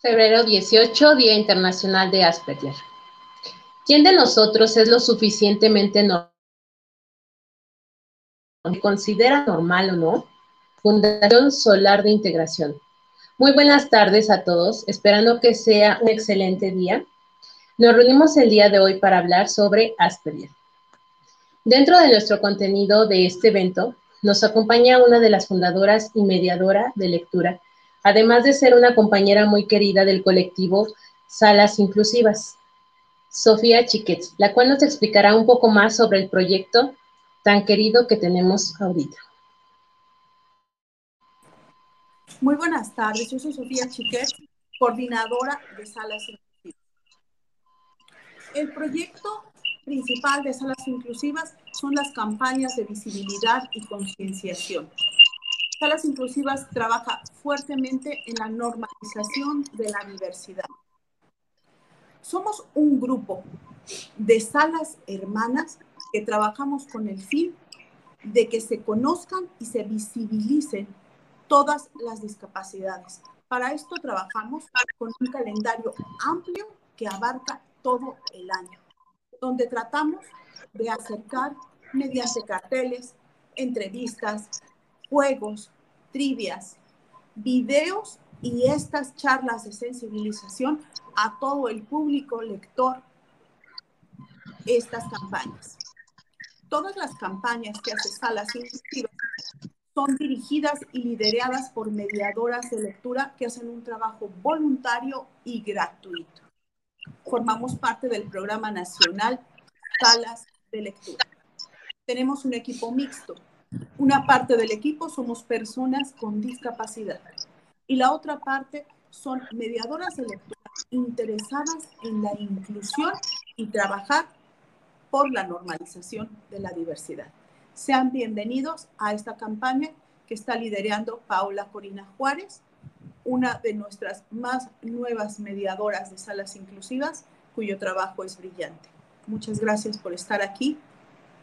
Febrero 18, Día Internacional de Asperger. ¿Quién de nosotros es lo suficientemente normal? ¿Considera normal o no? Fundación Solar de Integración. Muy buenas tardes a todos, esperando que sea un excelente día. Nos reunimos el día de hoy para hablar sobre Asperger. Dentro de nuestro contenido de este evento, nos acompaña una de las fundadoras y mediadora de lectura, además de ser una compañera muy querida del colectivo Salas Inclusivas, Sofía Chiquets, la cual nos explicará un poco más sobre el proyecto tan querido que tenemos ahorita. Muy buenas tardes, yo soy Sofía Chiquets, coordinadora de Salas Inclusivas. El proyecto principal de Salas Inclusivas son las campañas de visibilidad y concienciación. Salas Inclusivas trabaja fuertemente en la normalización de la diversidad. Somos un grupo de salas hermanas que trabajamos con el fin de que se conozcan y se visibilicen todas las discapacidades. Para esto trabajamos con un calendario amplio que abarca todo el año donde tratamos de acercar mediante carteles, entrevistas, juegos, trivias, videos y estas charlas de sensibilización a todo el público lector estas campañas. Todas las campañas que hace Salas son dirigidas y lideradas por mediadoras de lectura que hacen un trabajo voluntario y gratuito formamos parte del programa nacional Salas de Lectura. Tenemos un equipo mixto. Una parte del equipo somos personas con discapacidad y la otra parte son mediadoras de lectura interesadas en la inclusión y trabajar por la normalización de la diversidad. Sean bienvenidos a esta campaña que está liderando Paula Corina Juárez una de nuestras más nuevas mediadoras de salas inclusivas, cuyo trabajo es brillante. Muchas gracias por estar aquí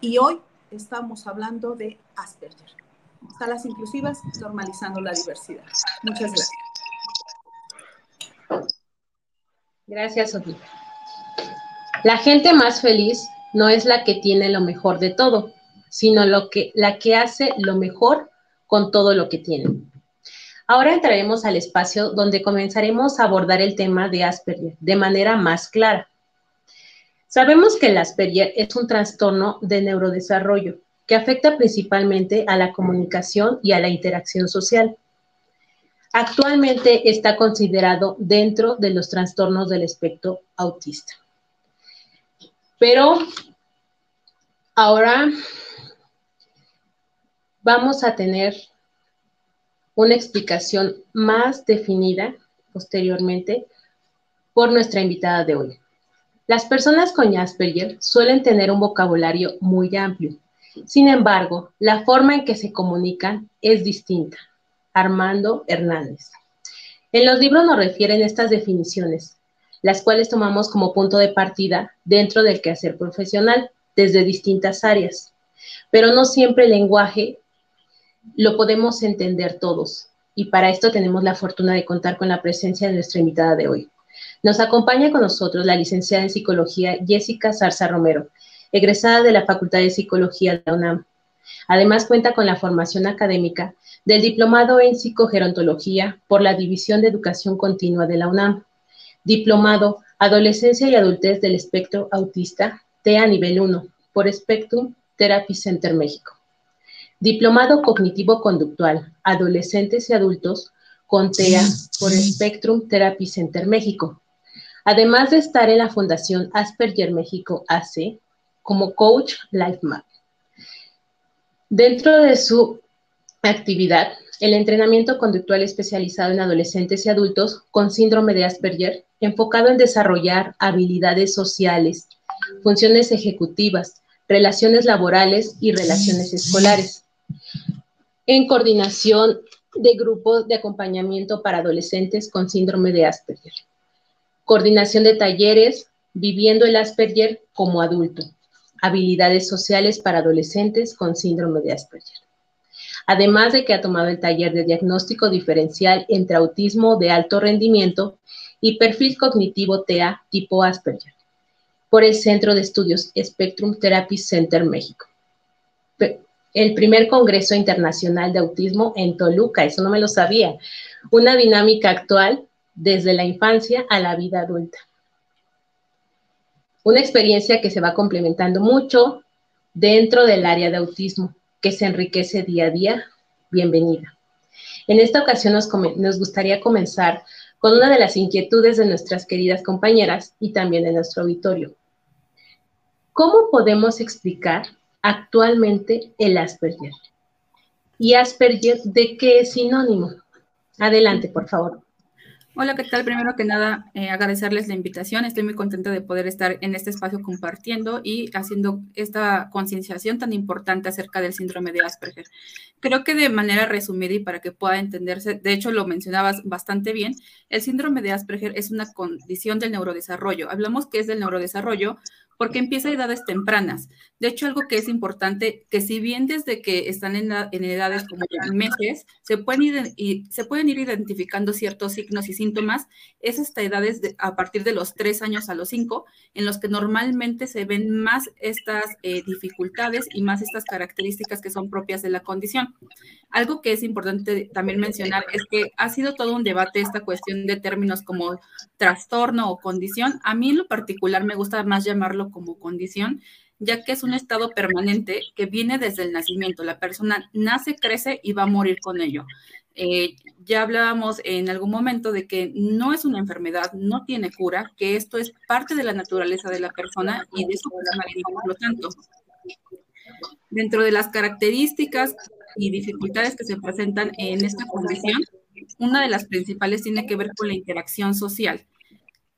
y hoy estamos hablando de Asperger. Salas inclusivas normalizando la diversidad. Muchas gracias. Gracias, Sofía. La gente más feliz no es la que tiene lo mejor de todo, sino lo que, la que hace lo mejor con todo lo que tiene. Ahora entraremos al espacio donde comenzaremos a abordar el tema de Asperger de manera más clara. Sabemos que el Asperger es un trastorno de neurodesarrollo que afecta principalmente a la comunicación y a la interacción social. Actualmente está considerado dentro de los trastornos del espectro autista. Pero ahora vamos a tener una explicación más definida posteriormente por nuestra invitada de hoy. Las personas con Asperger suelen tener un vocabulario muy amplio. Sin embargo, la forma en que se comunican es distinta. Armando Hernández. En los libros nos refieren estas definiciones, las cuales tomamos como punto de partida dentro del quehacer profesional desde distintas áreas. Pero no siempre el lenguaje lo podemos entender todos. Y para esto tenemos la fortuna de contar con la presencia de nuestra invitada de hoy. Nos acompaña con nosotros la licenciada en psicología Jessica Zarza Romero, egresada de la Facultad de Psicología de la UNAM. Además cuenta con la formación académica del diplomado en psicogerontología por la División de Educación Continua de la UNAM, diplomado Adolescencia y Adultez del Espectro Autista, TEA Nivel 1, por Spectrum Therapy Center México Diplomado Cognitivo Conductual, Adolescentes y Adultos, con TEA por Spectrum Therapy Center México. Además de estar en la Fundación Asperger México AC como Coach LifeMap. Dentro de su actividad, el entrenamiento conductual especializado en adolescentes y adultos con síndrome de Asperger, enfocado en desarrollar habilidades sociales, funciones ejecutivas, relaciones laborales y relaciones escolares en coordinación de grupos de acompañamiento para adolescentes con síndrome de Asperger. Coordinación de talleres, viviendo el Asperger como adulto. Habilidades sociales para adolescentes con síndrome de Asperger. además de que ha tomado el taller de diagnóstico diferencial entre autismo de alto rendimiento y perfil cognitivo TEA tipo Asperger por el Centro de Estudios Spectrum Therapy Center México. El primer Congreso Internacional de Autismo en Toluca, eso no me lo sabía. Una dinámica actual desde la infancia a la vida adulta. Una experiencia que se va complementando mucho dentro del área de autismo, que se enriquece día a día. Bienvenida. En esta ocasión nos, nos gustaría comenzar con una de las inquietudes de nuestras queridas compañeras y también de nuestro auditorio. ¿Cómo podemos explicar actualmente el Asperger? ¿Y Asperger de qué es sinónimo? Adelante, por favor. Hola, ¿qué tal? Primero que nada, eh, agradecerles la invitación. Estoy muy contenta de poder estar en este espacio compartiendo y haciendo esta concienciación tan importante acerca del síndrome de Asperger. Creo que de manera resumida y para que pueda entenderse, de hecho lo mencionabas bastante bien, el síndrome de Asperger es una condición del neurodesarrollo. Hablamos que es del neurodesarrollo porque empieza a edades tempranas. De hecho, algo que es importante, que si bien desde que están en, edades como meses, se pueden, ir, y, se pueden ir identificando ciertos signos y síntomas, es hasta edades a partir de los tres años a los cinco, en los que normalmente se ven más estas eh, dificultades y más estas características que son propias de la condición. Algo que es importante también mencionar es que ha sido todo un debate esta cuestión de términos como trastorno o condición. A mí en lo particular me gusta más llamarlo como condición, ya que es un estado permanente que viene desde el nacimiento. La persona nace, crece y va a morir con ello. Eh, ya hablábamos en algún momento de que no es una enfermedad, no tiene cura, que esto es parte de la naturaleza de la persona y de su personalidad, por lo tanto. Dentro de las características y dificultades que se presentan en esta condición, una de las principales tiene que ver con la interacción social.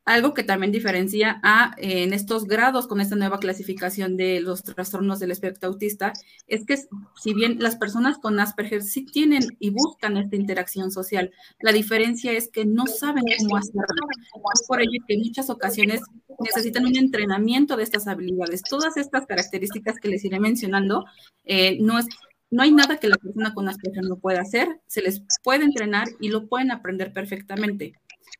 Algo que también diferencia a, en estos grados con esta nueva clasificación de los trastornos del espectro autista es que si bien las personas con Asperger sí tienen y buscan esta interacción social, la diferencia es que no saben cómo hacerlo. Es por ello que en muchas ocasiones necesitan un entrenamiento de estas habilidades. Todas estas características que les iré mencionando eh, no es no hay nada que la persona con Asperger no pueda hacer, se les puede entrenar y lo pueden aprender perfectamente.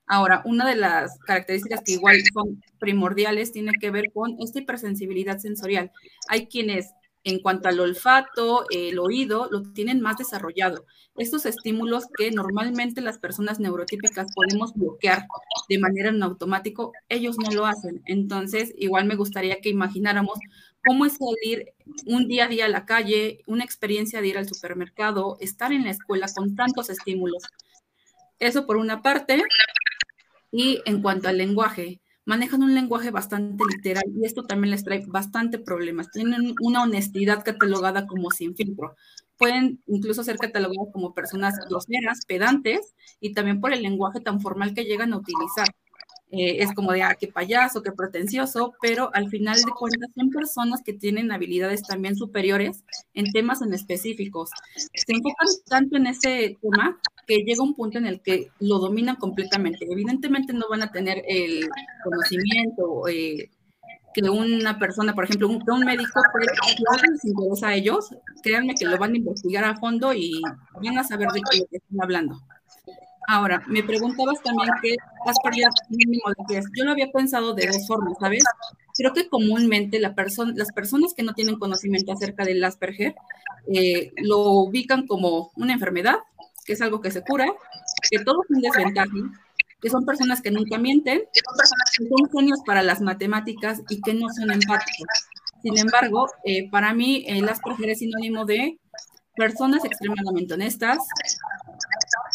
Ahora, una de las características que igual son primordiales tiene que ver con esta hipersensibilidad sensorial. Hay quienes en cuanto al olfato, el oído, lo tienen más desarrollado. Estos estímulos que normalmente las personas neurotípicas podemos bloquear de manera en automático, ellos no lo hacen. Entonces, igual me gustaría que imagináramos cómo es salir un día a día a la calle, una experiencia de ir al supermercado, estar en la escuela con tantos estímulos. Eso por una parte. Y en cuanto al lenguaje, manejan un lenguaje bastante literal y esto también les trae bastante problemas. Tienen una honestidad catalogada como sin filtro. Pueden incluso ser catalogados como personas groseras, pedantes y también por el lenguaje tan formal que llegan a utilizar. Eh, es como de, ah, qué payaso, qué pretencioso, pero al final de cuentas son personas que tienen habilidades también superiores en temas en específicos. Se enfocan tanto en ese tema que llega un punto en el que lo dominan completamente. Evidentemente no van a tener el conocimiento eh, que una persona, por ejemplo, un, un médico, si les interesa a ellos, créanme que lo van a investigar a fondo y van a saber de qué están hablando. Ahora, me preguntabas también qué Asperger mínimo de Yo lo había pensado de dos formas, ¿sabes? Creo que comúnmente la las personas que no tienen conocimiento acerca del Asperger eh, lo ubican como una enfermedad, que es algo que se cura, que todos son desventaja, que son personas que nunca mienten, que son genios para las matemáticas y que no son empáticos. Sin embargo, eh, para mí el Asperger es sinónimo de personas extremadamente honestas,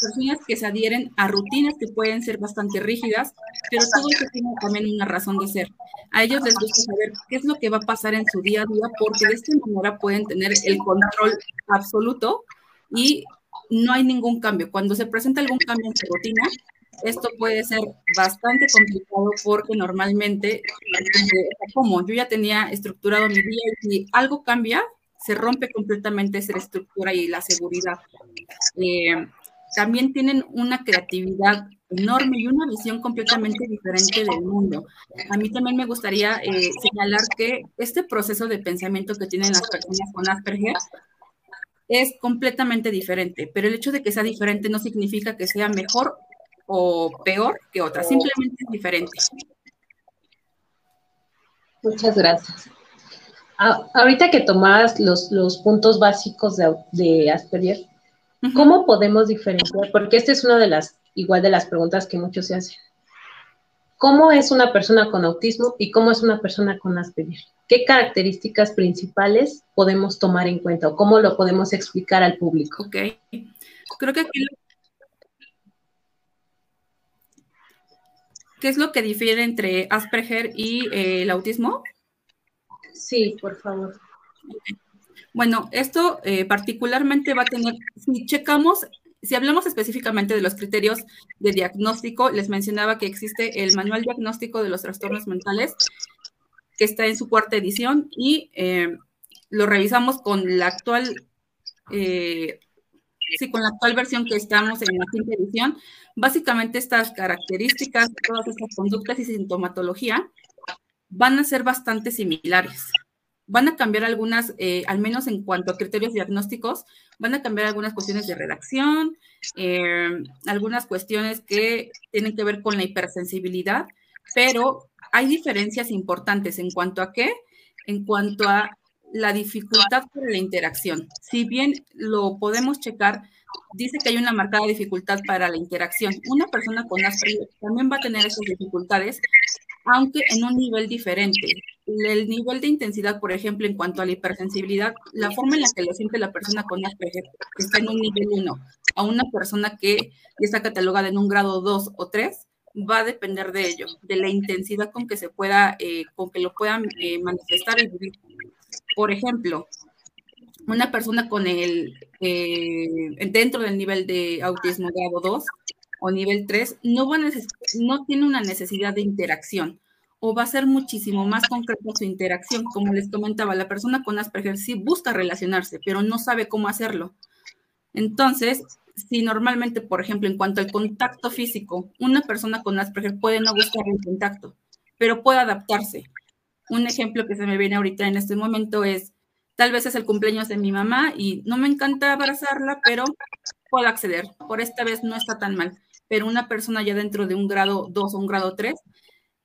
personas que se adhieren a rutinas que pueden ser bastante rígidas, pero todo eso tiene también una razón de ser. A ellos les gusta saber qué es lo que va a pasar en su día a día, porque de esta manera pueden tener el control absoluto y no hay ningún cambio. Cuando se presenta algún cambio en su rutina, esto puede ser bastante complicado porque normalmente, como yo ya tenía estructurado mi día y si algo cambia, se rompe completamente esa estructura y la seguridad. Eh, también tienen una creatividad enorme y una visión completamente diferente del mundo. A mí también me gustaría eh, señalar que este proceso de pensamiento que tienen las personas con Asperger es completamente diferente, pero el hecho de que sea diferente no significa que sea mejor o peor que otra, simplemente es diferente. Muchas gracias. Ah, ahorita que tomabas los, los puntos básicos de, Asperger, ¿cómo podemos diferenciar? Porque esta es una de las, igual de las preguntas que muchos se hacen. ¿Cómo es una persona con autismo y cómo es una persona con Asperger? ¿Qué características principales podemos tomar en cuenta o cómo lo podemos explicar al público? Ok. Creo que aquí ¿Qué es lo que difiere entre Asperger y eh, el autismo? Sí, por favor. Bueno, esto eh, particularmente va a tener, si checamos, si hablamos específicamente de los criterios de diagnóstico, les mencionaba que existe el Manual Diagnóstico de los Trastornos Mentales, que está en su cuarta edición y eh, lo revisamos con la actual sí, con la actual versión que estamos en la quinta edición, básicamente estas características, todas estas conductas y sintomatología van a ser bastante similares. Van a cambiar algunas, eh, al menos en cuanto a criterios diagnósticos, van a cambiar algunas cuestiones de redacción, eh, algunas cuestiones que tienen que ver con la hipersensibilidad, pero hay diferencias importantes en cuanto a qué, en cuanto a la dificultad para la interacción. Si bien lo podemos checar, dice que hay una marcada dificultad para la interacción. Una persona con Asperger también va a tener esas dificultades, aunque en un nivel diferente. El nivel de intensidad, por ejemplo, en cuanto a la hipersensibilidad, la forma en la que lo siente la persona con Asperger está en un nivel 1, a una persona que ya está catalogada en un grado 2 o 3, va a depender de ello, de la intensidad con que se pueda, eh, con que lo puedan eh, manifestar por ejemplo, una persona con el, eh, dentro del nivel de autismo grado 2 o nivel 3 no, va no tiene una necesidad de interacción o va a ser muchísimo más concreta su interacción. Como les comentaba, la persona con Asperger sí busca relacionarse, pero no sabe cómo hacerlo. Entonces, si normalmente, por ejemplo, en cuanto al contacto físico, una persona con Asperger puede no buscar el contacto, pero puede adaptarse. Un ejemplo que se me viene ahorita en este momento es, tal vez es el cumpleaños de mi mamá y no me encanta abrazarla, pero puedo acceder. Por esta vez no está tan mal. Pero una persona ya dentro de un grado 2 o un grado 3,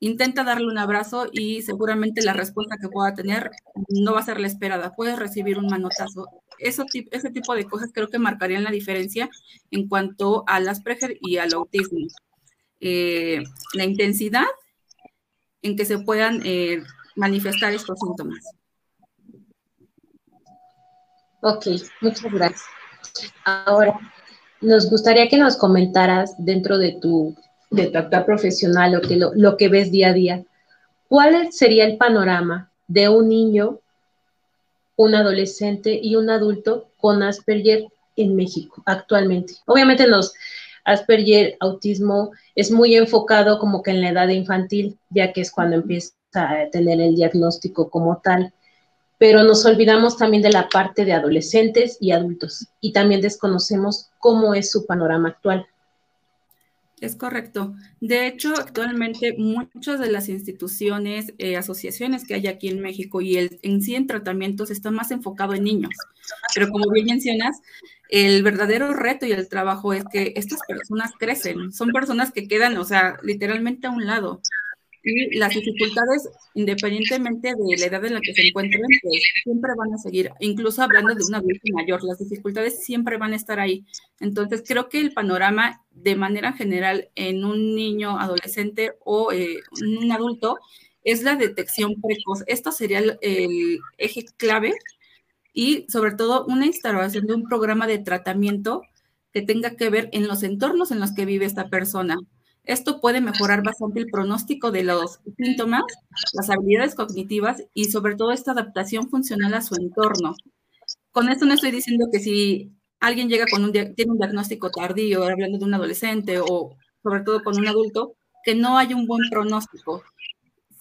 intenta darle un abrazo y seguramente la respuesta que pueda tener no va a ser la esperada. Puedes recibir un manotazo. Eso, ese tipo de cosas creo que marcarían la diferencia en cuanto al Asperger y al autismo. Eh, la intensidad en que se puedan eh, manifestar estos síntomas. Ok, muchas gracias. Ahora, nos gustaría que nos comentaras dentro de tu, de tu actual profesional o que lo, lo que ves día a día, ¿cuál sería el panorama de un niño, un adolescente y un adulto con Asperger en México actualmente? Obviamente los Asperger, autismo, es muy enfocado como que en la edad infantil, ya que es cuando empieza tener el diagnóstico como tal, pero nos olvidamos también de la parte de adolescentes y adultos y también desconocemos cómo es su panorama actual. Es correcto. De hecho, actualmente muchas de las instituciones, eh, asociaciones que hay aquí en México y el, en sí en tratamientos está más enfocado en niños. Pero como bien mencionas, el verdadero reto y el trabajo es que estas personas crecen. Son personas que quedan, o sea, literalmente a un lado. Y las dificultades, independientemente de la edad en la que se encuentren, pues siempre van a seguir, incluso hablando de un adulto mayor, las dificultades siempre van a estar ahí. Entonces, creo que el panorama de manera general en un niño, adolescente o eh, un adulto es la detección precoz. Esto sería el, el eje clave y sobre todo una instalación de un programa de tratamiento que tenga que ver en los entornos en los que vive esta persona esto puede mejorar bastante el pronóstico de los síntomas, las habilidades cognitivas y sobre todo esta adaptación funcional a su entorno. Con esto no estoy diciendo que si alguien llega con un tiene un diagnóstico tardío, hablando de un adolescente o sobre todo con un adulto, que no hay un buen pronóstico.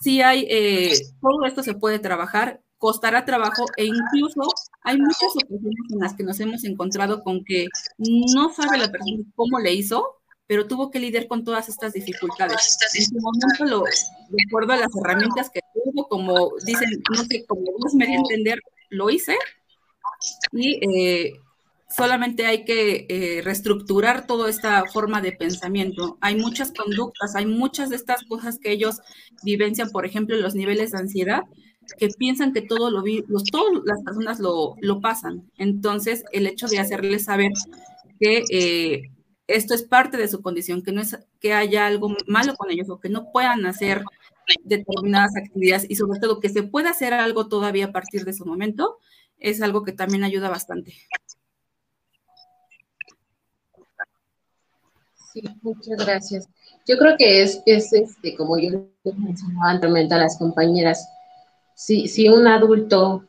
Si hay, eh, todo esto se puede trabajar, costará trabajo e incluso hay muchas ocasiones en las que nos hemos encontrado con que no sabe la persona cómo le hizo pero tuvo que lidiar con todas estas dificultades. En su momento, lo, de acuerdo a las herramientas que tuvo, como dicen, no sé, como Dios me dio a entender, lo hice y eh, solamente hay que eh, reestructurar toda esta forma de pensamiento. Hay muchas conductas, hay muchas de estas cosas que ellos vivencian, por ejemplo, los niveles de ansiedad, que piensan que todo lo los, todas las personas lo, lo, pasan. Entonces, el hecho de hacerles saber que eh, esto es parte de su condición, que no es que haya algo malo con ellos o que no puedan hacer determinadas actividades y sobre todo que se pueda hacer algo todavía a partir de su momento, es algo que también ayuda bastante. Sí, muchas gracias. Yo creo que es, es este, como yo mencionaba anteriormente a las compañeras, si, si un adulto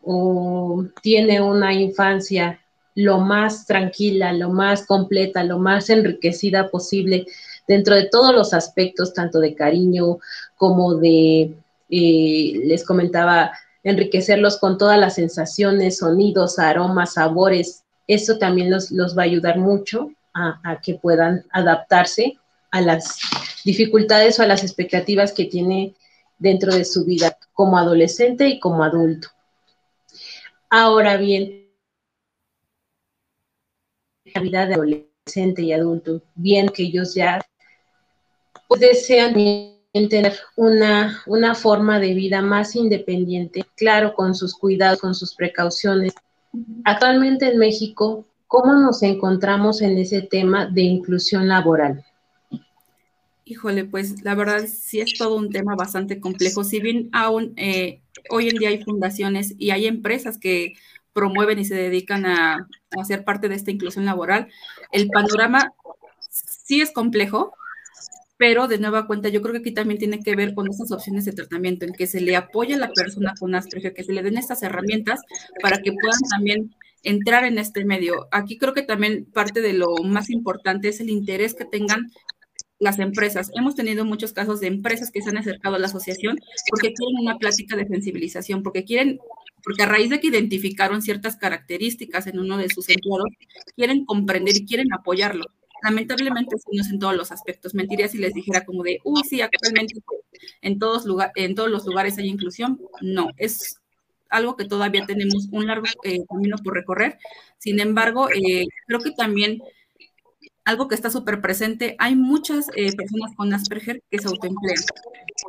tiene una infancia lo más tranquila, lo más completa, lo más enriquecida posible dentro de todos los aspectos, tanto de cariño como de, eh, les comentaba, enriquecerlos con todas las sensaciones, sonidos, aromas, sabores. Eso también los, va a ayudar mucho a, a, que puedan adaptarse a las dificultades o a las expectativas que tiene dentro de su vida como adolescente y como adulto. Ahora bien, la vida de adolescente y adulto, bien que ellos ya desean tener una, una forma de vida más independiente, claro, con sus cuidados, con sus precauciones. Actualmente en México, ¿cómo nos encontramos en ese tema de inclusión laboral? Híjole, pues la verdad sí es todo un tema bastante complejo. Si bien aún eh, hoy en día hay fundaciones y hay empresas que promueven y se dedican a, a ser parte de esta inclusión laboral. El panorama sí es complejo, pero de nueva cuenta yo creo que aquí también tiene que ver con estas opciones de tratamiento, en que se le apoye a la persona con Asperger, que se le den estas herramientas para que puedan también entrar en este medio. Aquí creo que también parte de lo más importante es el interés que tengan las empresas. Hemos tenido muchos casos de empresas que se han acercado a la asociación porque quieren una plática de sensibilización, porque quieren, porque a raíz de que identificaron ciertas características en uno de sus empleados, quieren comprender y quieren apoyarlo. Lamentablemente, no es en todos los aspectos. Mentiría si les dijera como de, uy, sí, actualmente en todos, lugar, en todos los lugares hay inclusión. No, es algo que todavía tenemos un largo eh, camino por recorrer. Sin embargo, eh, creo que también algo que está súper presente, hay muchas eh, personas con Asperger que se autoemplean,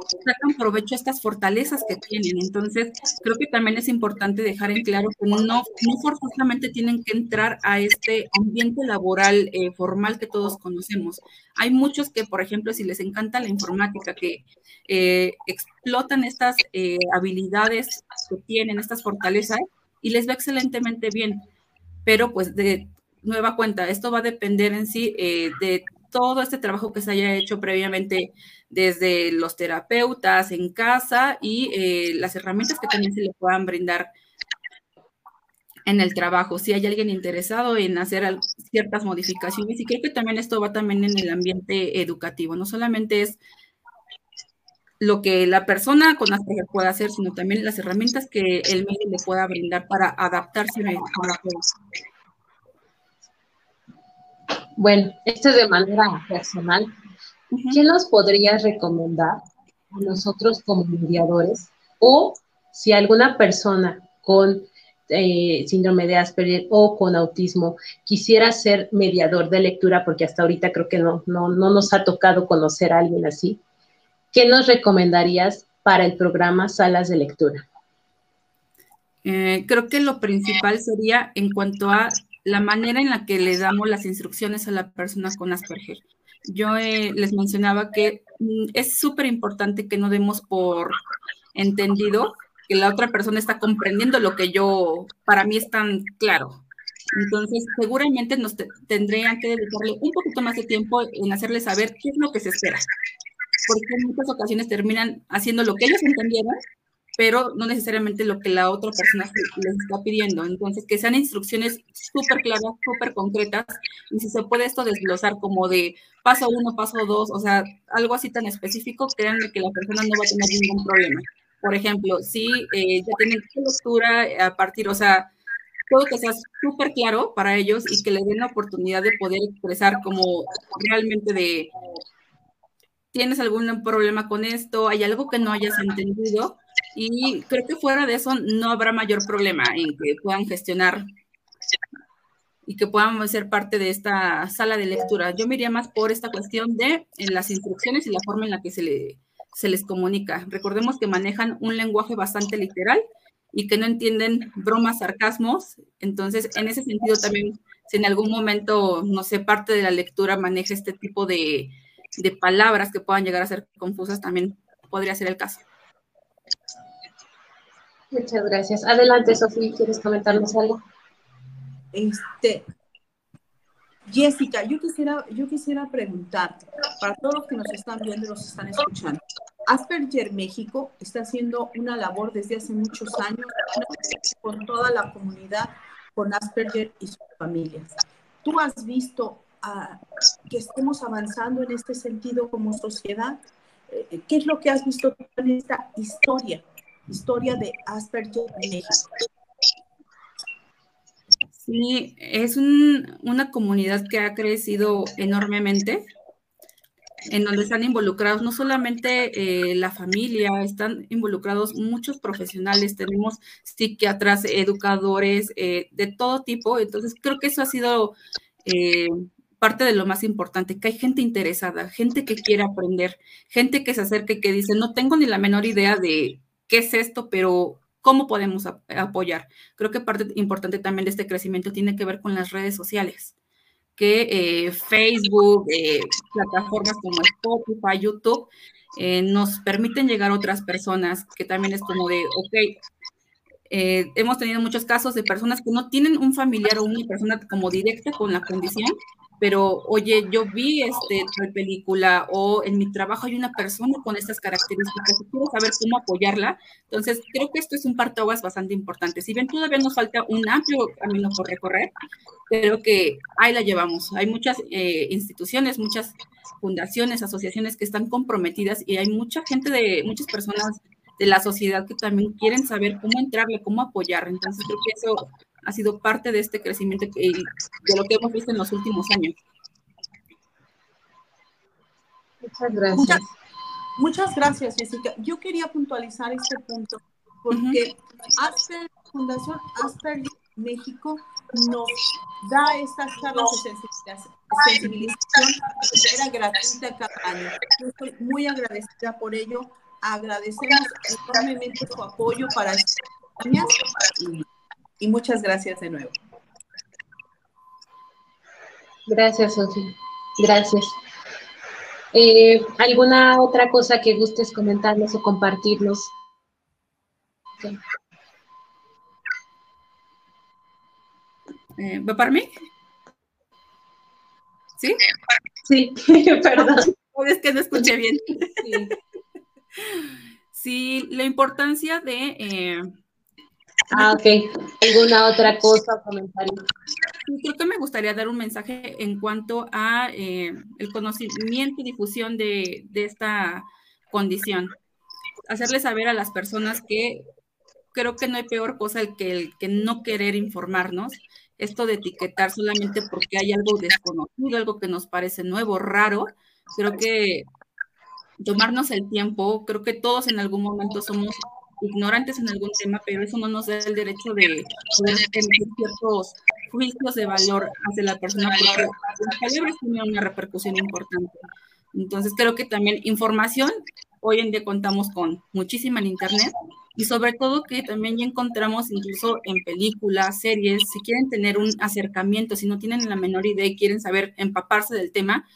sacan provecho a estas fortalezas que tienen. Entonces, creo que también es importante dejar en claro que no, no forzosamente tienen que entrar a este ambiente laboral eh, formal que todos conocemos. Hay muchos que, por ejemplo, si les encanta la informática, que eh, explotan estas habilidades que tienen, estas fortalezas, y les va excelentemente bien pero pues de, nueva cuenta. Esto va a depender en sí eh, de todo este trabajo que se haya hecho previamente desde los terapeutas en casa y eh, las herramientas que también se le puedan brindar en el trabajo, si hay alguien interesado en hacer ciertas modificaciones. Y creo que también esto va también en el ambiente educativo, no solamente es lo que la persona con Asperger pueda hacer, sino también las herramientas que el medio le pueda brindar para adaptarse a la bueno, esto es de manera personal. ¿Qué nos podrías recomendar a nosotros como mediadores? O si alguna persona con eh, síndrome de Asperger o con autismo quisiera ser mediador de lectura, porque hasta ahorita creo que no, no, nos ha tocado conocer a alguien así, ¿qué nos recomendarías para el programa Salas de Lectura? Eh, creo que lo principal sería en cuanto a la manera en la que le damos las instrucciones a la persona con Asperger. Yo eh, les mencionaba que mm, es súper importante que no demos por entendido que la otra persona está comprendiendo lo que yo, para mí es tan claro. Entonces, seguramente nos tendrían que dedicarle un poquito más de tiempo en hacerle saber qué es lo que se espera. Porque en muchas ocasiones terminan haciendo lo que ellos entendieron pero no necesariamente lo que la otra persona les está pidiendo. Entonces, que sean instrucciones súper claras, súper concretas, y si se puede esto desglosar como de paso uno, paso dos, o sea, algo así tan específico, créanme que la persona no va a tener ningún problema. Por ejemplo, si eh, ya tienen lectura a partir, o sea, todo que sea súper claro para ellos y que le den la oportunidad de poder expresar como realmente de, ¿tienes algún problema con esto? ¿Hay algo que no hayas entendido? Y creo que fuera de eso no habrá mayor problema en que puedan gestionar y que puedan ser parte de esta sala de lectura. Yo me iría más por esta cuestión de las instrucciones y la forma en la que se, le, se les comunica. Recordemos que manejan un lenguaje bastante literal y que no entienden bromas, sarcasmos. Entonces, en ese sentido también, si en algún momento, no sé, parte de la lectura maneja este tipo de, de palabras que puedan llegar a ser confusas, también podría ser el caso. Muchas gracias. Adelante, Sofía, ¿quieres comentarnos algo? Este, Jessica, yo quisiera, yo quisiera preguntarte, para todos los que nos están viendo y nos están escuchando, Asperger México está haciendo una labor desde hace muchos años con toda la comunidad, con Asperger y sus familias. ¿Tú has visto ah, que estemos avanzando en este sentido como sociedad? Eh, ¿Qué es lo que has visto en esta historia, historia de Asperger México? Sí, es una comunidad que ha crecido enormemente, en donde están involucrados no solamente eh, la familia, están involucrados muchos profesionales, tenemos psiquiatras, educadores, eh, de todo tipo. Entonces, creo que eso ha sido eh, parte de lo más importante, que hay gente interesada, gente que quiere aprender, gente que se acerca y que dice, no tengo ni la menor idea de qué es esto, pero ¿Cómo podemos apoyar? Creo que parte importante también de este crecimiento tiene que ver con las redes sociales, que eh, Facebook, eh, plataformas como Spotify, YouTube, eh, nos permiten llegar a otras personas, que también es como de, ok, hemos tenido muchos casos de personas que no tienen un familiar o una persona como directa con la condición, pero oye, yo vi este tal película o en mi trabajo hay una persona con estas características y quiero saber cómo apoyarla. Entonces, creo que esto es un parteaguas bastante importante. Si bien todavía nos falta un amplio camino por recorrer, creo que ahí la llevamos. Hay muchas eh, instituciones, muchas fundaciones, asociaciones que están comprometidas y hay mucha gente de muchas personas de la sociedad que también quieren saber cómo entrarle, cómo apoyar. Entonces, creo que eso ha sido parte de este crecimiento y de lo que hemos visto en los últimos años. Muchas gracias. Muchas, gracias, Jessica. Yo quería puntualizar este punto porque Asper, Fundación Asper México nos da estas charlas de sensibilización de manera gratuita cada año. Yo estoy muy agradecida por ello. Agradecemos enormemente su apoyo para estas campañas y muchas gracias de nuevo. Gracias, Sofía. Gracias. Eh, ¿Alguna otra cosa que gustes comentarnos o compartirnos? Eh, ¿Va para mí? ¿Sí? Sí, perdón. Es que no escuché bien. Sí, sí la importancia de eh, Ah, ok. ¿Alguna otra cosa o comentario? Creo que me gustaría dar un mensaje en cuanto a eh, el conocimiento y difusión de, esta condición. Hacerle saber a las personas que creo que no hay peor cosa que, el que no querer informarnos. Esto de etiquetar solamente porque hay algo desconocido, algo que nos parece nuevo, raro. Creo que tomarnos el tiempo, creo que todos en algún momento somos ignorantes en algún tema, pero eso no nos da el derecho de poder tener ciertos juicios de valor hacia la persona, porque las palabras tienen una repercusión importante. Entonces, creo que también información, hoy en día contamos con muchísima en Internet y sobre todo que también ya encontramos incluso en películas, series, si quieren tener un acercamiento, si no tienen la menor idea y quieren saber empaparse del tema,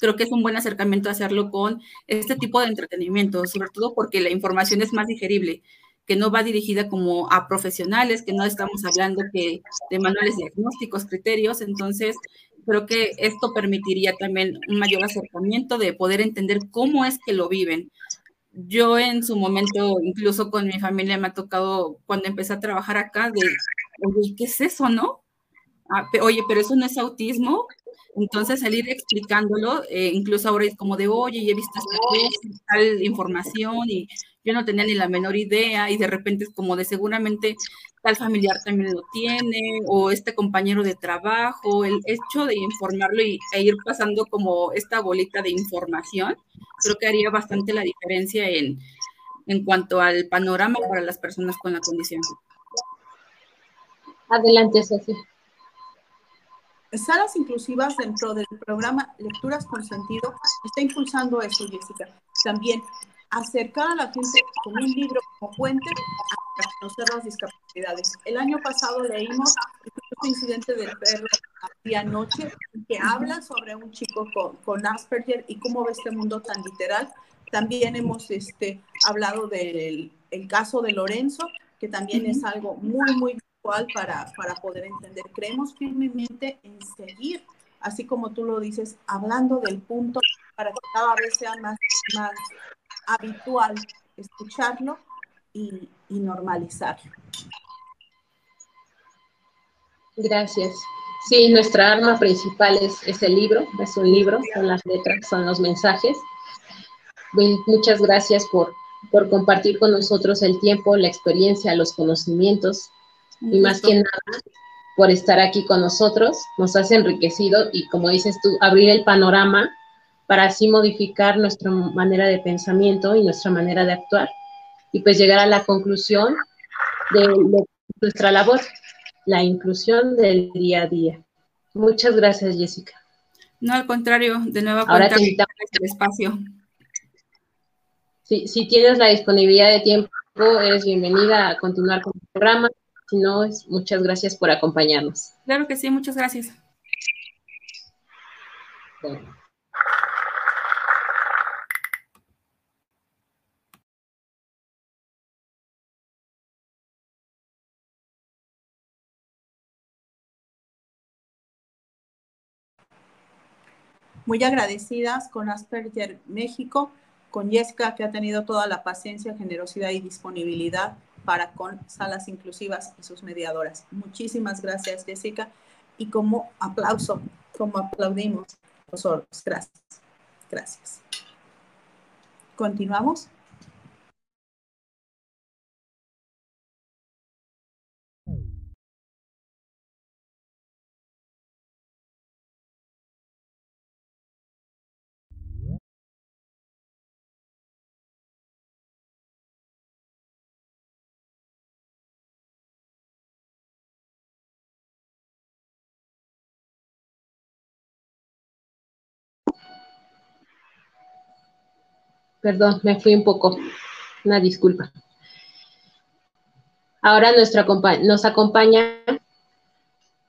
creo que es un buen acercamiento hacerlo con este tipo de entretenimiento, sobre todo porque la información es más digerible, que no va dirigida como a profesionales, que no estamos hablando que de manuales diagnósticos, criterios, entonces creo que esto permitiría también un mayor acercamiento de poder entender cómo es que lo viven. Yo en su momento, incluso con mi familia, me ha tocado cuando empecé a trabajar acá, de, oye, ¿qué es eso, no? Ah, oye, pero eso no es autismo, entonces, salir explicándolo, eh, incluso ahora es como de, oye, he visto esta tal información y yo no tenía ni la menor idea y de repente es como de seguramente tal familiar también lo tiene o este compañero de trabajo, el hecho de informarlo y, e ir pasando como esta bolita de información, creo que haría bastante la diferencia en, en cuanto al panorama para las personas con la condición. Adelante, Sofía. Salas inclusivas dentro del programa Lecturas con Sentido está impulsando eso, Jessica. También acercar a la gente con un libro como puente a conocer las discapacidades. El año pasado leímos este incidente del perro día noche que habla sobre un chico con, con, Asperger y cómo ve este mundo tan literal. También hemos este, hablado del el caso de Lorenzo, que también es algo muy, muy para, para poder entender. Creemos firmemente en seguir, así como tú lo dices, hablando del punto para que cada vez sea más, más habitual escucharlo y, y normalizarlo. Gracias. Sí, nuestra arma principal es, es, el libro, es un libro, son las letras, son los mensajes. Muchas gracias por, por compartir con nosotros el tiempo, la experiencia, los conocimientos y más que nada por estar aquí con nosotros. Nos has enriquecido y como dices tú, abrir el panorama para así modificar nuestra manera de pensamiento y nuestra manera de actuar y pues llegar a la conclusión de, nuestra labor, la inclusión del día a día. Muchas gracias, Jessica. No, al contrario, de nuevo Ahora te invitamos el espacio si, tienes la disponibilidad de tiempo, eres bienvenida a continuar con el programa. Si no, muchas gracias por acompañarnos. Claro que sí, muchas gracias. Muy agradecidas con Asperger México con Jessica, que ha tenido toda la paciencia, generosidad y disponibilidad para con salas inclusivas y sus mediadoras. Muchísimas gracias, Jessica. Y como aplauso, como aplaudimos nosotros. Gracias. Gracias. Continuamos. Perdón, me fui un poco. Una disculpa. Ahora nuestra, nos acompaña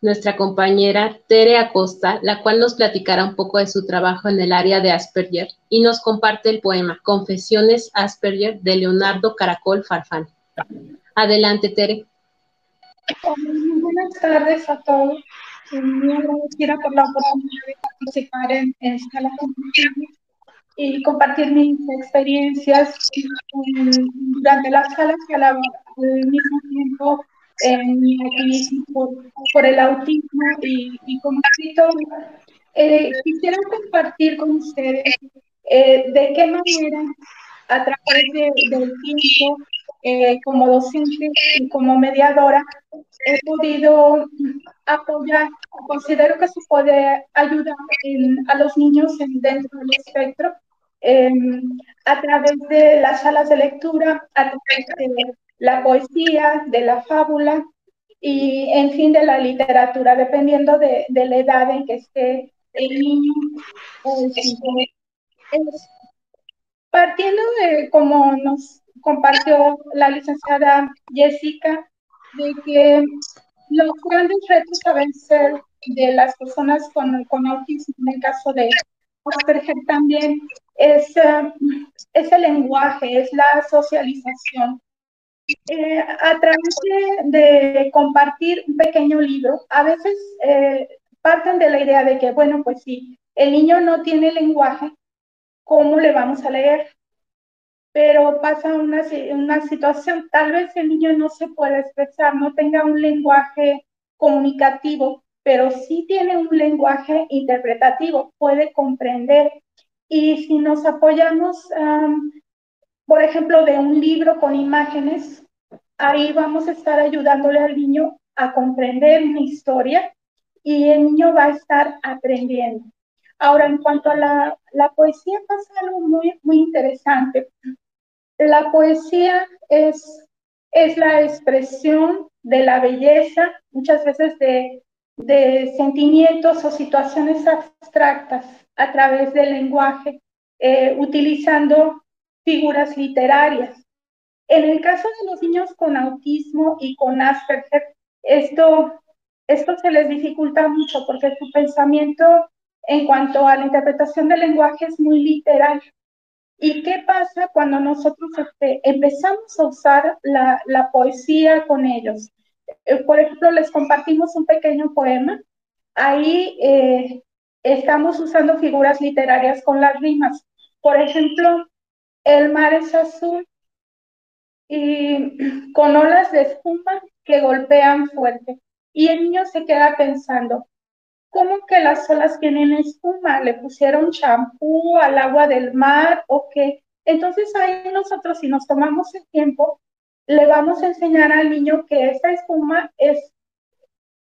nuestra compañera Tere Acosta, la cual nos platicará un poco de su trabajo en el área de Asperger y nos comparte el poema Confesiones Asperger de Leonardo Caracol Farfán. Adelante, Tere. buenas tardes a todos. Muy agradecida por la oportunidad de participar en, esta y compartir mis experiencias durante las salas y al mismo tiempo en mi activismo por, el autismo y, y como eh, quisiera compartir con ustedes eh, de qué manera a través del tiempo eh, como docente y como mediadora he podido apoyar, considero que se puede ayudar a los niños dentro del espectro em, a través de las salas de lectura, a través de la poesía, de la fábula y, en fin, de la literatura, dependiendo de, la edad en que esté el niño. partiendo de como nos compartió la licenciada Jessica, de que los grandes retos a vencer de las personas con, con autismo, en el caso de Asperger también, es, eh, es el lenguaje, es la socialización. Eh, a través de, compartir un pequeño libro, a veces eh, parten de la idea de que, bueno, pues si el niño no tiene lenguaje, ¿cómo le vamos a leer? Pero pasa una, una situación, tal vez el niño no se pueda expresar, no tenga un lenguaje comunicativo, pero sí tiene un lenguaje interpretativo, puede comprender. Y si nos apoyamos, por ejemplo, de un libro con imágenes, ahí vamos a estar ayudándole al niño a comprender una historia y el niño va a estar aprendiendo. Ahora, en cuanto a la, la poesía, pasa algo muy, muy interesante. La poesía es, es la expresión de la belleza, muchas veces de, de sentimientos o situaciones abstractas a través del lenguaje, eh, utilizando figuras literarias. En el caso de los niños con autismo y con Asperger, esto, esto se les dificulta mucho porque su pensamiento en cuanto a la interpretación del lenguaje es muy literal. ¿Y qué pasa cuando nosotros este, empezamos a usar la, la poesía con ellos? Eh, por ejemplo, les compartimos un pequeño poema. Ahí eh, estamos usando figuras literarias con las rimas. Por ejemplo, el mar es azul y con olas de espuma que golpean fuerte. Y el niño se queda pensando, ¿cómo que las olas tienen espuma? ¿Le pusieron champú al agua del mar o qué? Entonces ahí nosotros, si nos tomamos el tiempo, le vamos a enseñar al niño que esta espuma es,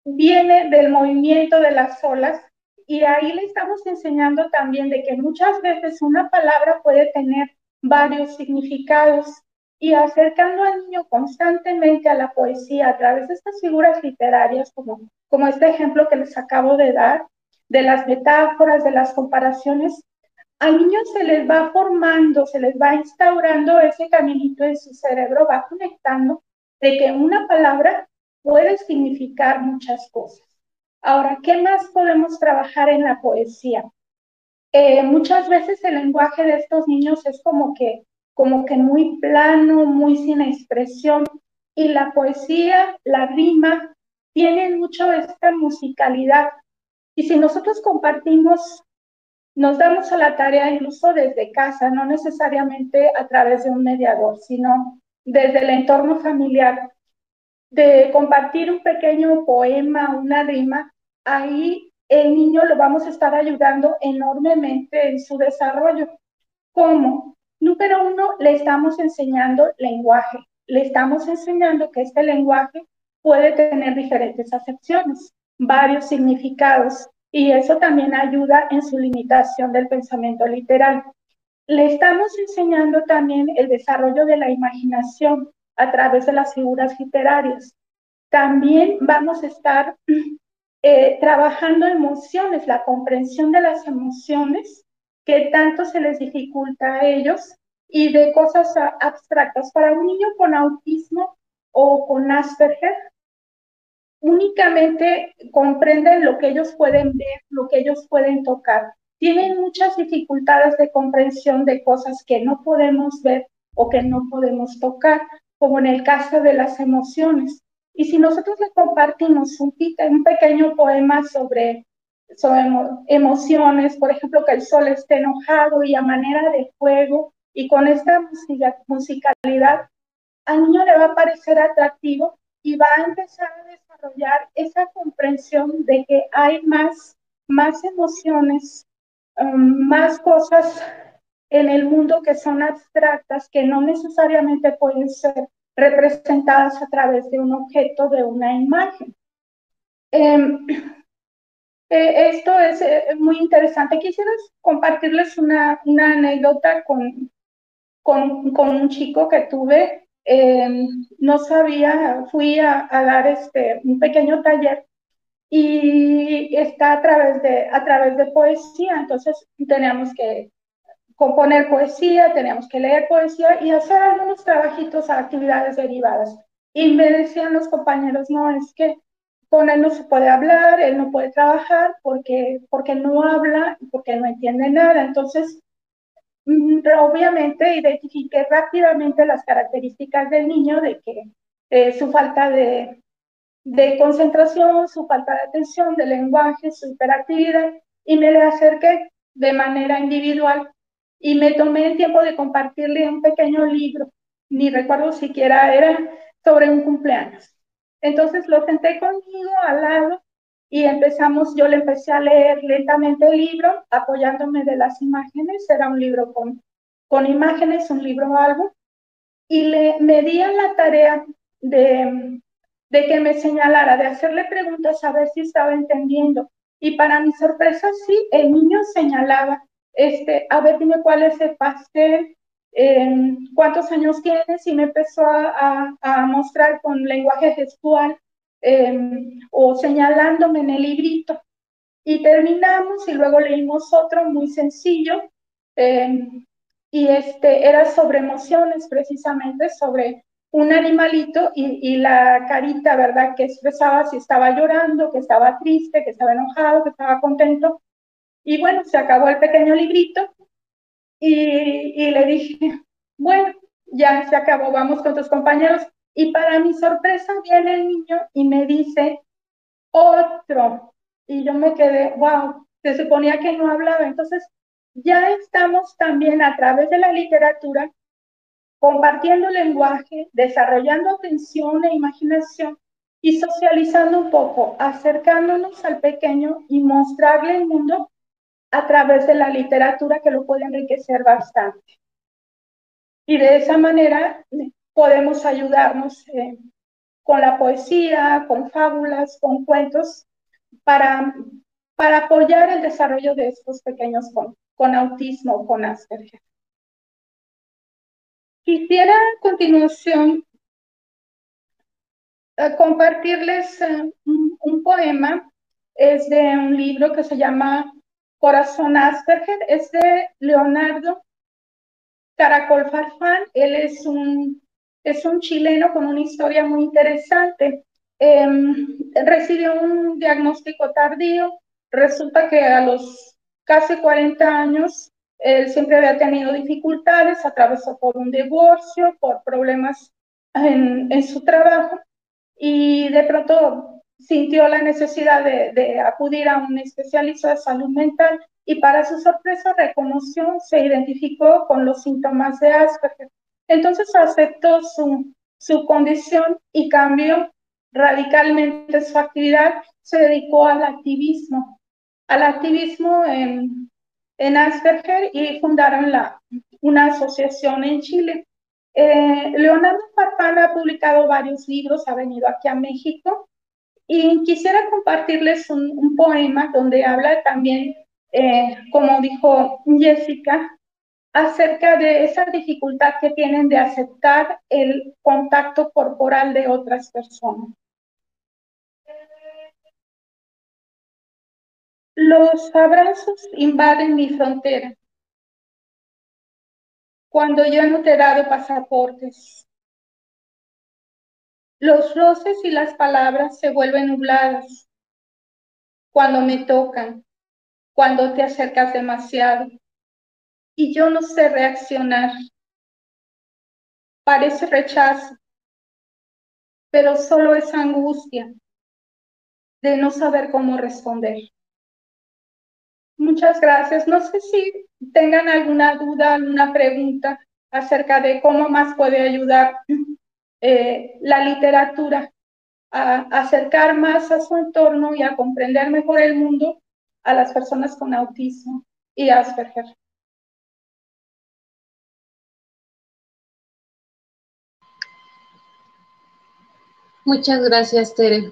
viene del movimiento de las olas y ahí le estamos enseñando también de que muchas veces una palabra puede tener varios significados y acercando al niño constantemente a la poesía a través de estas figuras literarias, como, como este ejemplo que les acabo de dar, de las metáforas, de las comparaciones, al niño se les va formando, se les va instaurando ese caminito en su cerebro, va conectando de que una palabra puede significar muchas cosas. Ahora, ¿qué más podemos trabajar en la poesía? Eh, muchas veces el lenguaje de estos niños es como que como que muy plano, muy sin expresión. Y la poesía, la rima, tienen mucho esta musicalidad. Y si nosotros compartimos, nos damos a la tarea incluso desde casa, no necesariamente a través de un mediador, sino desde el entorno familiar, de compartir un pequeño poema, una rima, ahí el niño lo vamos a estar ayudando enormemente en su desarrollo. ¿Cómo? Número uno, le estamos enseñando lenguaje. Le estamos enseñando que este lenguaje puede tener diferentes acepciones, varios significados, y eso también ayuda en su limitación del pensamiento literal. Le estamos enseñando también el desarrollo de la imaginación a través de las figuras literarias. También vamos a estar eh, trabajando emociones, la comprensión de las emociones que tanto se les dificulta a ellos y de cosas abstractas. Para un niño con autismo o con Asperger, únicamente comprenden lo que ellos pueden ver, lo que ellos pueden tocar. Tienen muchas dificultades de comprensión de cosas que no podemos ver o que no podemos tocar, como en el caso de las emociones. Y si nosotros le compartimos un, un pequeño poema sobre sobre emociones, por ejemplo, que el sol esté enojado y a manera de fuego, y con esta musicalidad, al niño le va a parecer atractivo y va a empezar a desarrollar esa comprensión de que hay más, más emociones, um, más cosas en el mundo que son abstractas, que no necesariamente pueden ser representadas a través de un objeto, de una imagen. Em, eh, esto es eh, muy interesante. Quisiera compartirles una, anécdota con, con, un chico que tuve. Em, no sabía, fui a, dar este, un pequeño taller y está a través, de, a través de poesía. Entonces teníamos que componer poesía, teníamos que leer poesía y hacer algunos trabajitos a actividades derivadas. Y me decían los compañeros, no, es que con él no se puede hablar, él no puede trabajar porque, porque no habla porque no entiende nada. Entonces, mm, obviamente identifiqué rápidamente las características del niño de que eh, su falta de, de concentración, su falta de atención, de lenguaje, su hiperactividad, y me le acerqué de manera individual y me tomé el tiempo de compartirle un pequeño libro, ni recuerdo siquiera era sobre un cumpleaños. Entonces lo senté conmigo al lado y empezamos, yo le empecé a leer lentamente el libro, apoyándome de las imágenes, era un libro con, con imágenes, un libro algo, y le, me di a la tarea de, de que me señalara, de hacerle preguntas a ver si estaba entendiendo. Y para mi sorpresa, sí, el niño señalaba, este, a ver, dime cuál es el pastel, cuántos años tienes y me empezó a, mostrar con lenguaje gestual em, o señalándome en el librito. Y terminamos y luego leímos otro muy sencillo. Em, y este era sobre emociones, precisamente sobre un animalito y, la carita, ¿verdad? Que expresaba si estaba llorando, que estaba triste, que estaba enojado, que estaba contento. Y bueno, se acabó el pequeño librito y, le dije, bueno, ya se acabó, vamos con tus compañeros. Y para mi sorpresa viene el niño y me dice, otro. Y yo me quedé, wow, se suponía que no hablaba. Entonces, ya estamos también a través de la literatura compartiendo lenguaje, desarrollando atención e imaginación y socializando un poco, acercándonos al pequeño y mostrarle el mundo a través de la literatura que lo puede enriquecer bastante. Y de esa manera podemos ayudarnos eh, con la poesía, con fábulas, con cuentos, para, para apoyar el desarrollo de estos pequeños con, con autismo con Asperger. Quisiera a continuación eh, compartirles eh, un, poema. Es de un libro que se llama Corazón Asperger. Es de Leonardo Caracol Farfán. Él es un, es un chileno con una historia muy interesante. Em, recibió un diagnóstico tardío. Resulta que a los casi 40 años él siempre había tenido dificultades, atravesó por un divorcio, por problemas en su trabajo y de pronto sintió la necesidad de, acudir a un especialista de salud mental y para su sorpresa reconoció, se identificó con los síntomas de Asperger. Entonces aceptó su, su condición y cambió radicalmente su actividad, se dedicó al activismo, al activismo en, en Asperger y fundaron una asociación en Chile. Eh, Leonardo Farfán ha publicado varios libros, ha venido aquí a México y quisiera compartirles un, poema donde habla también, eh, como dijo Jessica, acerca de esa dificultad que tienen de aceptar el contacto corporal de otras personas. Los abrazos invaden mi frontera. Cuando yo no te he dado pasaportes. Los roces y las palabras se vuelven nubladas cuando me tocan, cuando te acercas demasiado. Y yo no sé reaccionar. Parece rechazo, pero solo es angustia de no saber cómo responder. Muchas gracias. No sé si tengan alguna duda, alguna pregunta acerca de cómo más puede ayudar eh, la literatura a acercar más a su entorno y a comprender mejor el mundo a las personas con autismo y Asperger. Muchas gracias, Tere.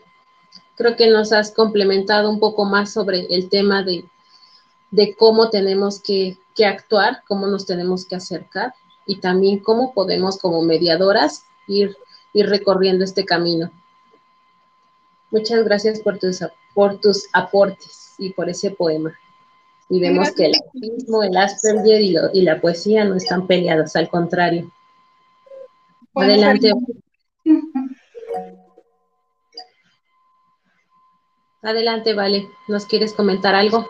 Creo que nos has complementado un poco más sobre el tema de de cómo tenemos que, actuar, cómo nos tenemos que acercar y también cómo podemos como mediadoras ir, ir recorriendo este camino. Muchas gracias por tus, por tus aportes y por ese poema. Y vemos que el autismo, el Asperger y, y, la poesía no están peleados, al contrario. Adelante. Adelante, Vale. ¿Nos quieres comentar algo?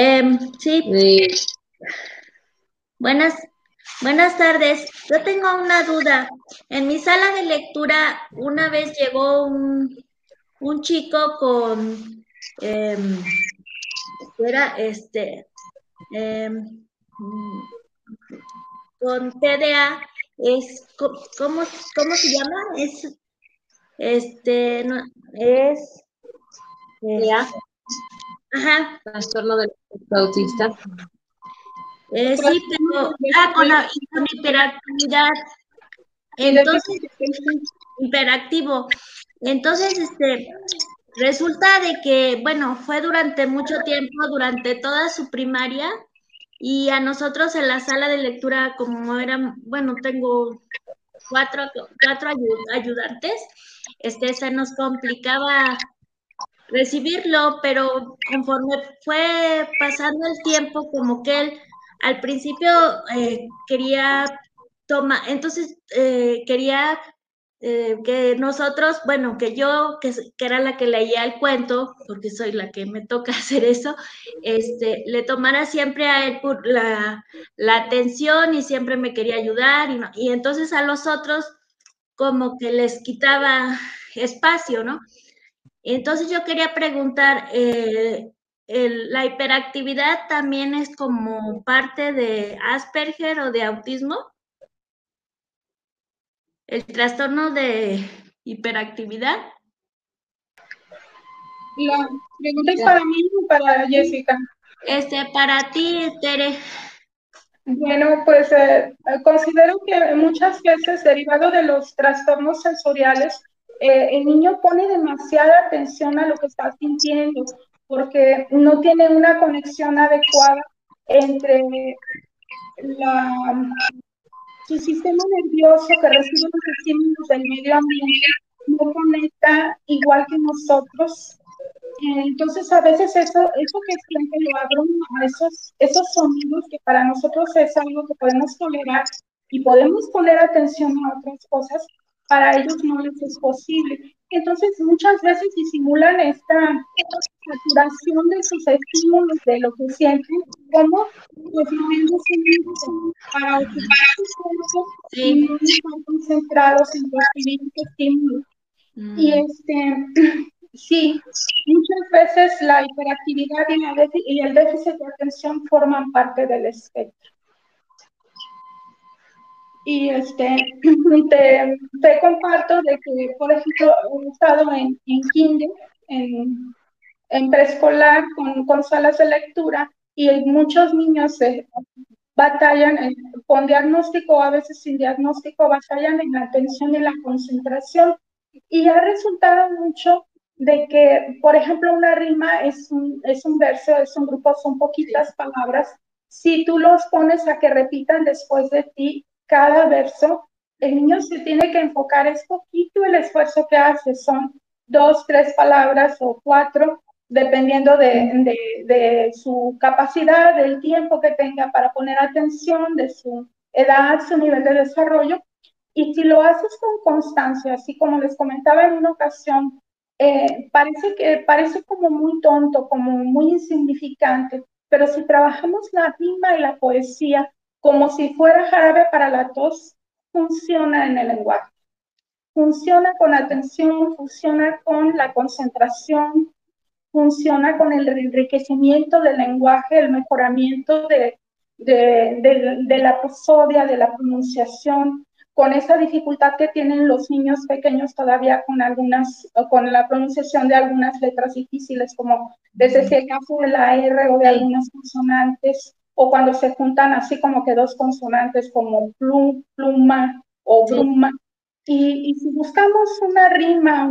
Em, sí. Buenas, buenas tardes. Yo tengo una duda. En mi sala de lectura una vez llegó un, un chico con, em, era este, em, con TDA. Es, ¿cómo, ¿Cómo se llama? Es, este, no, es... TDA. Ajá. Trastorno del autista. Eh, sí, pero ah, con, la, hiperactividad. Entonces, hiperactivo. Entonces, este, resulta de que, bueno, fue durante mucho tiempo, durante toda su primaria, Y a nosotros en la sala de lectura, como eran, bueno, tengo cuatro, cuatro ayudantes, este, se nos complicaba recibirlo, pero conforme fue pasando el tiempo, como que él al principio eh, quería tomar, entonces eh, quería eh, que nosotros, bueno, que yo, que, era la que leía el cuento, porque soy la que me toca hacer eso, este, le tomara siempre a él la, la atención y siempre me quería ayudar, y, y entonces a los otros como que les quitaba espacio, ¿no? Entonces yo quería preguntar, eh, ¿la hiperactividad también es como parte de Asperger o de autismo? ¿El trastorno de hiperactividad? La pregunta es para mí o para Jessica. Este, para ti, Tere. Bueno, pues eh, considero que muchas veces derivado de los trastornos sensoriales, eh, el niño pone demasiada atención a lo que está sintiendo porque no tiene una conexión adecuada entre la, su sistema nervioso que recibe los estímulos del medio ambiente, no conecta igual que nosotros. Entonces, a veces eso, eso que siente lo abruma, esos, esos sonidos que para nosotros es algo que podemos tolerar y podemos poner atención a otras cosas, para ellos no les es posible. Entonces, muchas veces disimulan esta saturación de sus estímulos, de lo que sienten, como pues moviéndose para ocupar su cuerpo y no estar concentrados en recibir estímulos. Mm. Y este, sí, muchas veces la hiperactividad y, y el déficit de atención forman parte del espectro. Y este, te, te, comparto de que, por ejemplo, he estado en, en kinder, en, en preescolar, con, con, salas de lectura, y muchos niños se batallan con diagnóstico, a veces sin diagnóstico, batallan en la atención y la concentración. Y ha resultado mucho de que, por ejemplo, una rima es un, es un verso, es un grupo, son poquitas palabras. Si tú los pones a que repitan después de ti, cada verso, el niño se tiene que enfocar, es poquito el esfuerzo que hace, son dos, tres palabras o cuatro, dependiendo de, de, su capacidad, del tiempo que tenga para poner atención, de su edad, su nivel de desarrollo. Y si lo haces con constancia, así como les comentaba en una ocasión, eh, parece que parece como muy tonto, como muy insignificante, pero si trabajamos la rima y la poesía como si fuera jarabe para la tos, funciona en el lenguaje. Funciona con atención, funciona con la concentración, funciona con el enriquecimiento del lenguaje, el mejoramiento de, de, la prosodia, de la pronunciación, con esa dificultad que tienen los niños pequeños todavía con algunas, con la pronunciación de algunas letras difíciles, como desde el caso de la R o de algunas consonantes, o cuando se juntan así como que dos consonantes como plum, pluma o bruma. Y, si buscamos una rima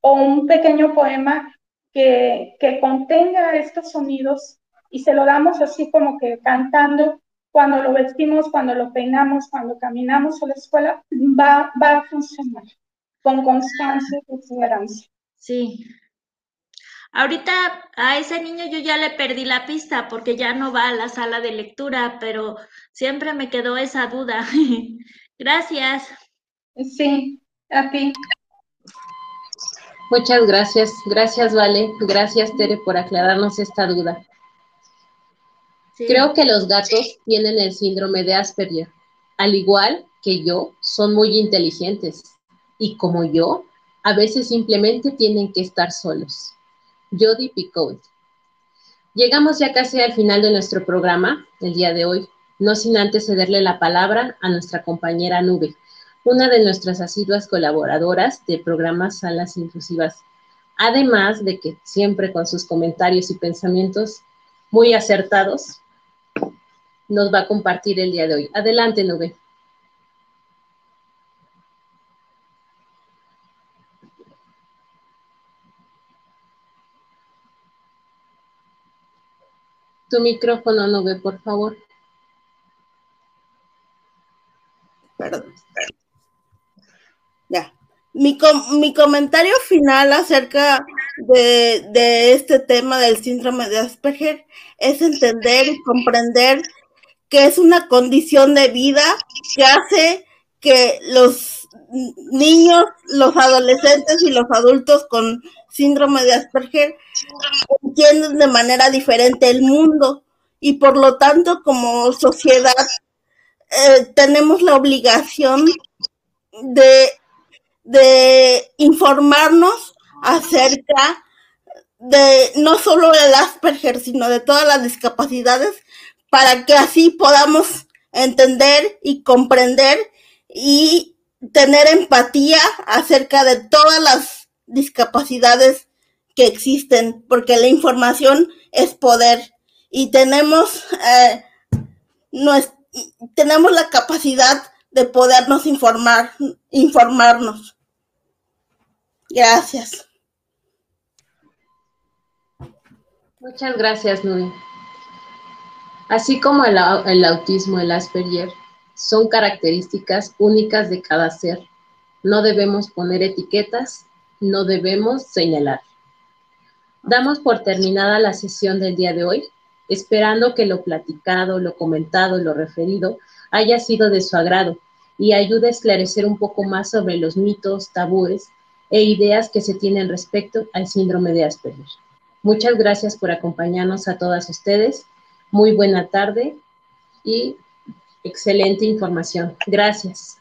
o un pequeño poema que, que contenga estos sonidos y se lo damos así como que cantando, cuando lo vestimos, cuando lo peinamos, cuando caminamos a la escuela, va, va a funcionar con constancia y perseverancia. Sí, Ahorita a ese niño yo ya le perdí la pista porque ya no va a la sala de lectura, pero siempre me quedó esa duda. gracias. Sí, a ti. Muchas gracias. Gracias, Vale. Gracias, Tere, por aclararnos esta duda. Creo que los gatos tienen el síndrome de Asperger. Al igual que yo, son muy inteligentes. Y como yo, a veces simplemente tienen que estar solos. Jody Picoult. Llegamos ya casi al final de nuestro programa el día de hoy, no sin antes cederle la palabra a nuestra compañera Nube, una de nuestras asiduas colaboradoras de programas Salas Inclusivas, además de que siempre con sus comentarios y pensamientos muy acertados nos va a compartir el día de hoy. Adelante, Nube. Tu micrófono no ve, por favor. Perdón. Ya. Mi, mi comentario final acerca de, de, este tema del síndrome de Asperger es entender y comprender que es una condición de vida que hace que los niños, los adolescentes y los adultos con síndrome de Asperger entienden de manera diferente el mundo. Y por lo tanto como sociedad eh, tenemos la obligación de, de informarnos acerca de no solo el Asperger, sino de todas las discapacidades, para que así podamos entender y comprender y tener empatía acerca de todas las discapacidades que existen, porque la información es poder y tenemos, eh, tenemos la capacidad de podernos informar, informarnos. Gracias. Muchas gracias, Nuri. Así como el, el autismo, el Asperger, son características únicas de cada ser. No debemos poner etiquetas, no debemos señalar. Damos por terminada la sesión del día de hoy, esperando que lo platicado, lo comentado, lo referido haya sido de su agrado y ayude a esclarecer un poco más sobre los mitos, tabúes e ideas que se tienen respecto al síndrome de Asperger. Muchas gracias por acompañarnos a todas ustedes muy buena tarde y excelente información. Gracias.